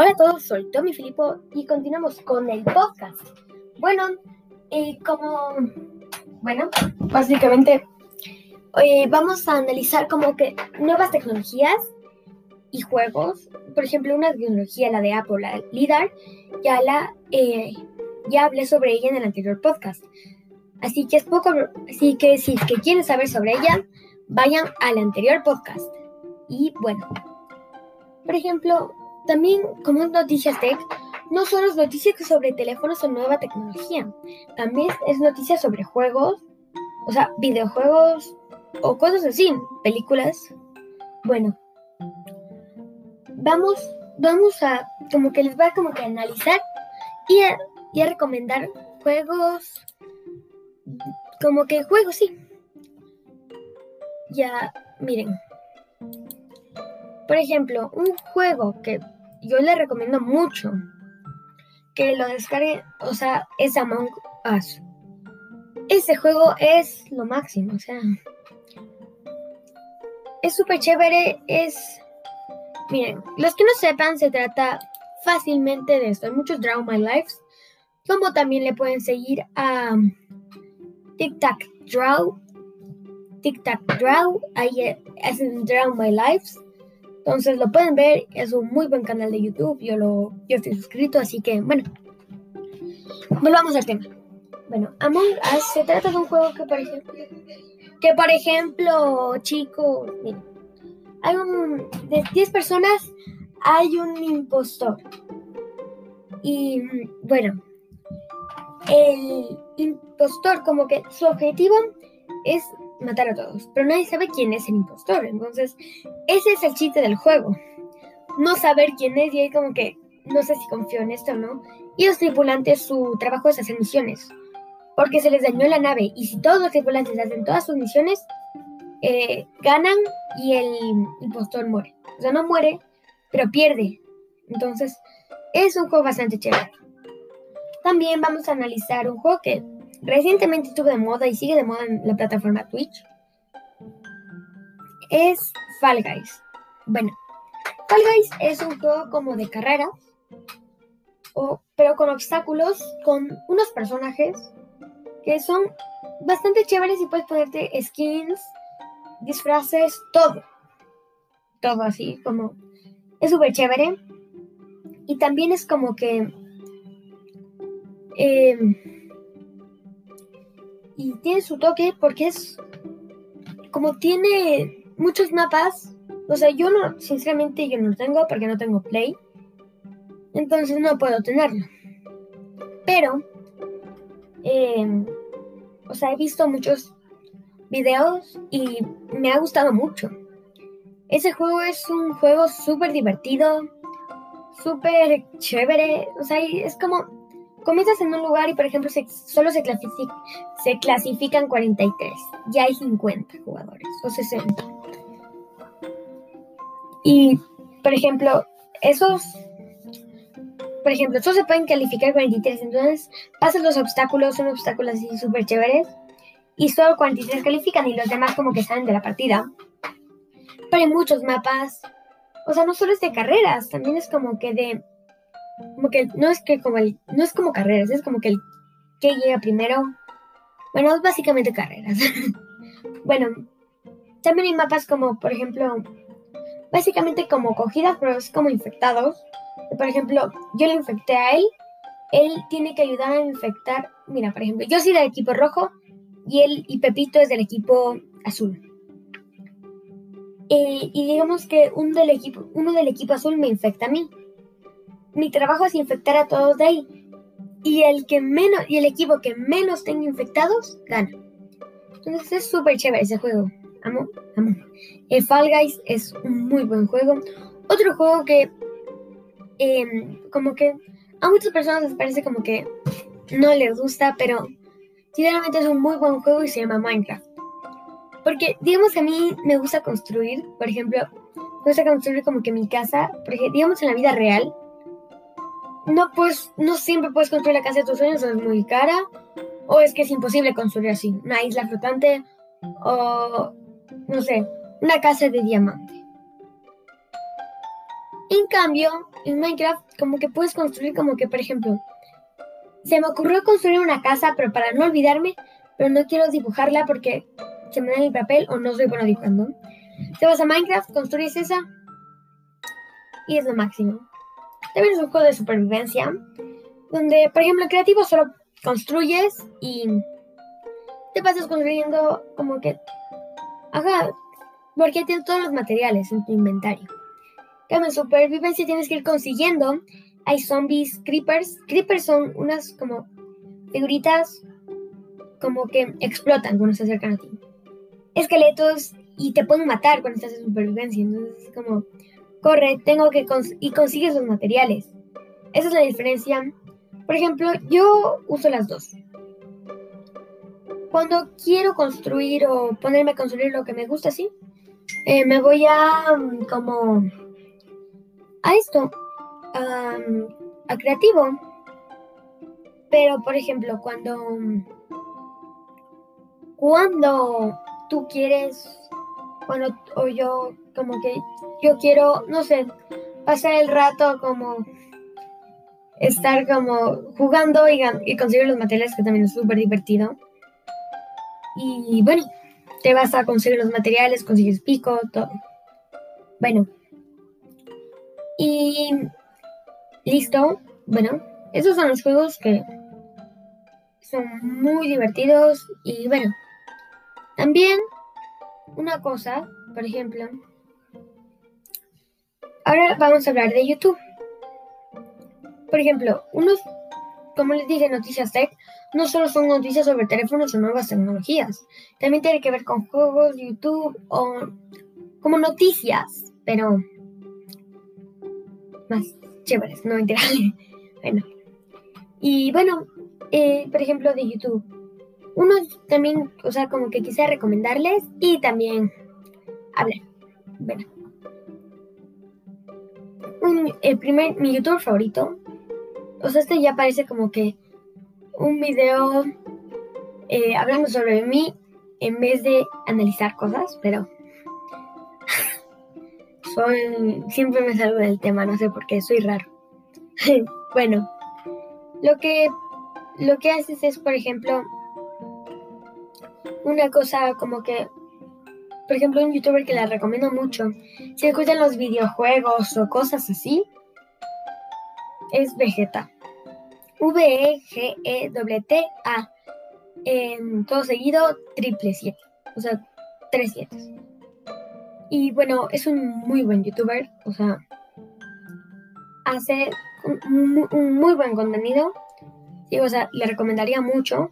Hola a todos, soy Tommy Filippo y continuamos con el podcast. Bueno, eh, como, bueno, básicamente eh, vamos a analizar como que nuevas tecnologías y juegos. Por ejemplo, una tecnología, la de Apple, la LIDAR, ya la, eh, ya hablé sobre ella en el anterior podcast. Así que es poco, así que si que quieren saber sobre ella, vayan al anterior podcast. Y bueno, por ejemplo, también como noticias tech, no solo es noticias sobre teléfonos o nueva tecnología, también es noticias sobre juegos, o sea, videojuegos o cosas así, películas. Bueno, vamos, vamos a, como que les voy a como que analizar y y a recomendar juegos como que juego, sí. Ya, miren. Por ejemplo, un juego que yo le recomiendo mucho que lo descargue, o sea, es Among Us. Ese juego es lo máximo, o sea. Es súper chévere, es... Miren, los que no sepan, se trata fácilmente de esto. Hay muchos Draw My Lives, como también le pueden seguir a Tic Tac Draw. Tic Tac Draw. Ahí es Draw My Lives. Entonces lo pueden ver. Es un muy buen canal de YouTube. Yo, lo, yo estoy suscrito. Así que, bueno. Volvamos al tema. Bueno, Among Us se trata de un juego que, por ejemplo, que por ejemplo, chicos, miren, hay un, de 10 personas hay un impostor. Y bueno, el impostor, como que su objetivo es matar a todos, pero nadie sabe quién es el impostor. Entonces, ese es el chiste del juego. No saber quién es y ahí como que no sé si confío en esto o no. Y los tripulantes, su trabajo es hacer misiones, porque se les dañó la nave. Y si todos los tripulantes hacen todas sus misiones, eh, ganan y el impostor muere. O sea, no muere, pero pierde. Entonces, es un juego bastante chévere. También vamos a analizar un juego que recientemente estuvo de moda y sigue de moda en la plataforma Twitch. Es Fall Guys. Bueno, Fall Guys es un juego como de carrera, pero con obstáculos, con unos personajes que son bastante chéveres y puedes ponerte skins, disfraces, todo. Todo así, como es súper chévere. Y también es como que Em, y tiene su toque porque es como tiene muchos mapas. O sea, yo no, sinceramente yo no lo tengo porque no tengo Play. Entonces no puedo tenerlo. Pero, em, o sea, he visto muchos videos y me ha gustado mucho. Ese juego es un juego súper divertido, súper chévere. O sea, es como comienzas en un lugar y, por ejemplo, solo se, se clasifican 43. Ya hay 50 jugadores o 60. Y, por ejemplo, esos... Por ejemplo, solo se pueden calificar 43. Entonces, pasan los obstáculos, son obstáculos así súper chéveres. Y solo 43 califican y los demás como que salen de la partida. Pero hay muchos mapas. O sea, no solo es de carreras, también es como que de como que no es que como el, no es como carreras, es como que el que llega primero. Bueno, es básicamente carreras. bueno, también hay mapas como, por ejemplo, básicamente como cogidas, pero es como infectados. Por ejemplo, yo le infecté a él, él tiene que ayudar a infectar. Mira, por ejemplo, yo soy del equipo rojo y él y Pepito es del equipo azul. Eh, y digamos que un del equipo, uno del equipo azul me infecta a mí mi trabajo es infectar a todos de ahí. Y el que menos, y el equipo que menos tenga infectados, gana. Entonces es súper chévere ese juego. Amo, amo. El Fall Guys es un muy buen juego. Otro juego que em, como que a muchas personas les parece como que no les gusta, pero sinceramente es un muy buen juego y se llama Minecraft. Porque digamos que a mí me gusta construir, por ejemplo, me gusta construir como que mi casa, porque digamos en la vida real, no pues no siempre puedes construir la casa de tus sueños, es muy cara, o es que es imposible construir así, una isla flotante, o no sé, una casa de diamante. En cambio, en Minecraft como que puedes construir como que, por ejemplo, se me ocurrió construir una casa, pero para no olvidarme, pero no quiero dibujarla porque se me da el papel o no soy bueno dibujando. Te vas a Minecraft, construyes esa y es lo máximo. También es un juego de supervivencia donde, por ejemplo, en creativo solo construyes y te pasas construyendo como que, ajá, porque tienes todos los materiales en tu inventario. En supervivencia tienes que ir consiguiendo. Hay zombies, creepers. Creepers son unas como figuritas como que explotan cuando se acercan a ti. Esqueletos y te pueden matar cuando estás en supervivencia. Entonces es como, corre, tengo que y consigues los materiales. Esa es la diferencia. Por ejemplo, yo uso las dos. Cuando quiero construir o ponerme a construir lo que me gusta, sí, eh, me voy a mm, como a esto, a creativo. Pero, por ejemplo, cuando, cuando tú quieres, bueno, o yo, como que yo quiero, no sé, pasar el rato como estar como jugando y, conseguir los materiales, que también es súper divertido. Y bueno, te vas a conseguir los materiales, consigues pico, todo. Bueno, y listo. Bueno, esos son los juegos que son muy divertidos. Y bueno, también una cosa, por ejemplo, ahora vamos a hablar de YouTube. Por ejemplo, unos, como les dije, noticias tech, no solo son noticias sobre teléfonos o nuevas tecnologías, también tiene que ver con juegos, YouTube o como noticias, pero más chéveres, no mentira. bueno. Y bueno, eh, por ejemplo, de YouTube. Uno también, o sea, como que quise recomendarles y también hablar. Bueno. El primer, mi youtuber favorito. O sea, este ya parece como que un video eh, hablando sobre mí en vez de analizar cosas, pero siempre me salgo del tema, no sé por qué, soy raro. bueno, lo que, lo que haces es, por ejemplo, una cosa como que, por ejemplo, un youtuber que la recomiendo mucho, si gustan los videojuegos o cosas así, es Vegeta. V-E-G-E-T-A. En todo seguido, triple siete. O sea, tres siete. Y bueno, es un muy buen youtuber, o sea, hace un, muy buen contenido. Sí, o sea, le recomendaría mucho.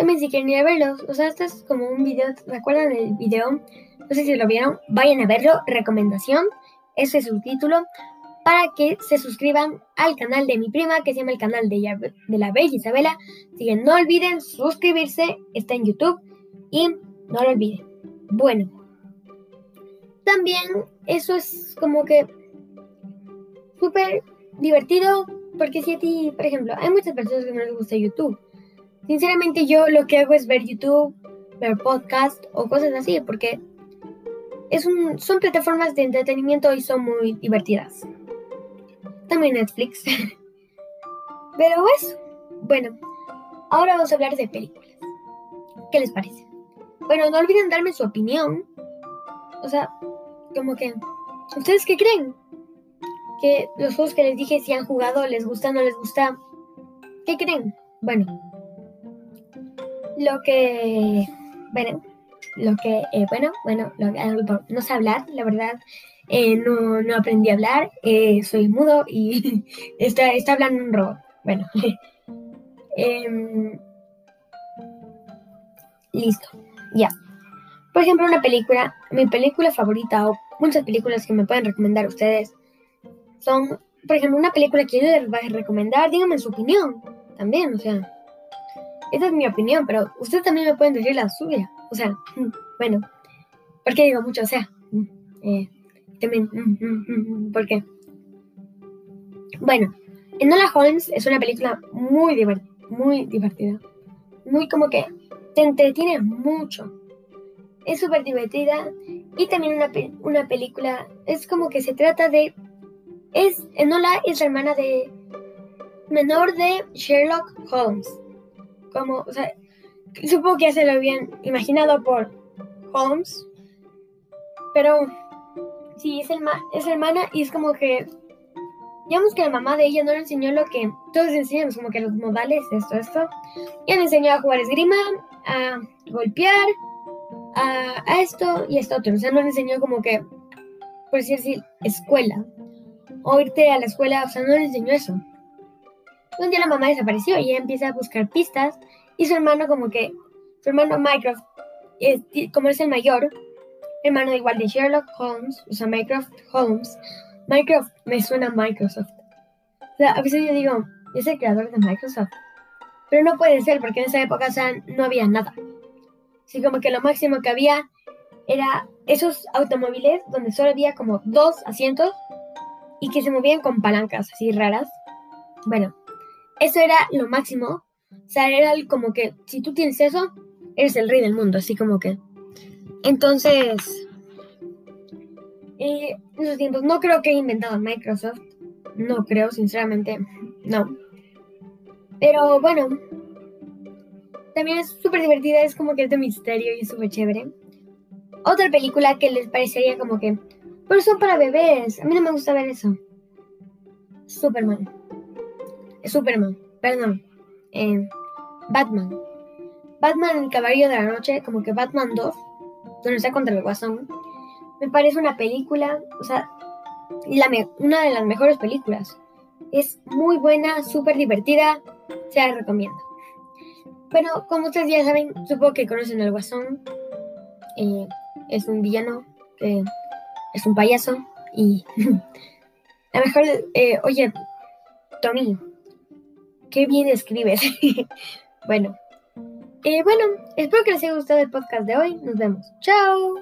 También si quieren ir a verlos, o sea, este es como un video, ¿recuerdan el video? No sé si lo vieron, vayan a verlo, recomendación, ese es su título, para que se suscriban al canal de mi prima, que se llama el canal de, de la Bella Isabela. Así que no olviden suscribirse, está en YouTube y no lo olviden. Bueno, también eso es como que súper divertido porque si a ti, por ejemplo, hay muchas personas que no les gusta YouTube. Sinceramente yo lo que hago es ver YouTube, ver podcast o cosas así porque es un, son plataformas de entretenimiento y son muy divertidas. También Netflix. Pero eso, bueno, ahora vamos a hablar de películas. ¿Qué les parece? Bueno, no olviden darme su opinión. O sea, como que, ¿ustedes qué creen? Que los juegos que les dije si han jugado, les gusta, no les gusta. ¿Qué creen? Bueno, lo que, bueno, lo que, eh, bueno, bueno, no sé hablar, la verdad. Eh, no, no, aprendí a hablar, eh, soy mudo y está, está hablando un robot. Bueno, em, listo, ya. Por ejemplo, una película, mi película favorita o muchas películas que me pueden recomendar ustedes son, por ejemplo, una película que yo les voy a recomendar, díganme su opinión también, o sea, esa es mi opinión, pero ustedes también me pueden decir la suya, o sea, bueno, ¿por qué digo mucho? O sea, eh, también, ¿por qué? Bueno, Enola Holmes es una película muy, muy divertida, muy como que te entretiene mucho es súper divertida y también una, una película, es como que se trata de es Enola es la hermana de menor de Sherlock Holmes. Como, o sea, supongo que ya se lo habían imaginado por Holmes. Pero sí, es, es hermana y es como que. Digamos que la mamá de ella no le enseñó lo que todos enseñamos, como que los modales, esto, esto. Ya le enseñó a jugar esgrima, a golpear, a, a esto y esto otro. O sea, no le enseñó como que, por decir escuela. O irte a la escuela, o sea, no le enseñó eso. Un día la mamá desapareció y ella empieza a buscar pistas y su hermano como que, su hermano Mycroft, como es el mayor, hermano igual de Sherlock Holmes, o sea, Mycroft Holmes, Mycroft me suena a Microsoft. O sea, a veces yo digo, es el creador de Microsoft. Pero no puede ser porque en esa época, no había nada. Así como que lo máximo que había era esos automóviles donde solo había como dos asientos y que se movían con palancas así raras. Bueno, eso era lo máximo o sea, era como que si tú tienes eso, eres el rey del mundo, así como que. Entonces, eh, en esos tiempos, no creo que haya inventado Microsoft. No creo, sinceramente, no. Pero bueno, también es súper divertida, es como que es de misterio y es súper chévere. Otra película que les parecería como que, pero son para bebés. A mí no me gusta ver eso. Superman. Superman, perdón. Eh, Batman. Batman, el Caballero de la Noche, como que Batman 2, donde está contra el Guasón, me parece una película, o sea, una de las mejores películas. Es muy buena, súper divertida, se la recomiendo. Bueno, como ustedes ya saben, supongo que conocen al Guasón. Eh, es un villano, es un payaso y la mejor, eh, oye, Tommy, qué bien escribes. Bueno, eh, bueno, espero que les haya gustado el podcast de hoy. Nos vemos. Chao.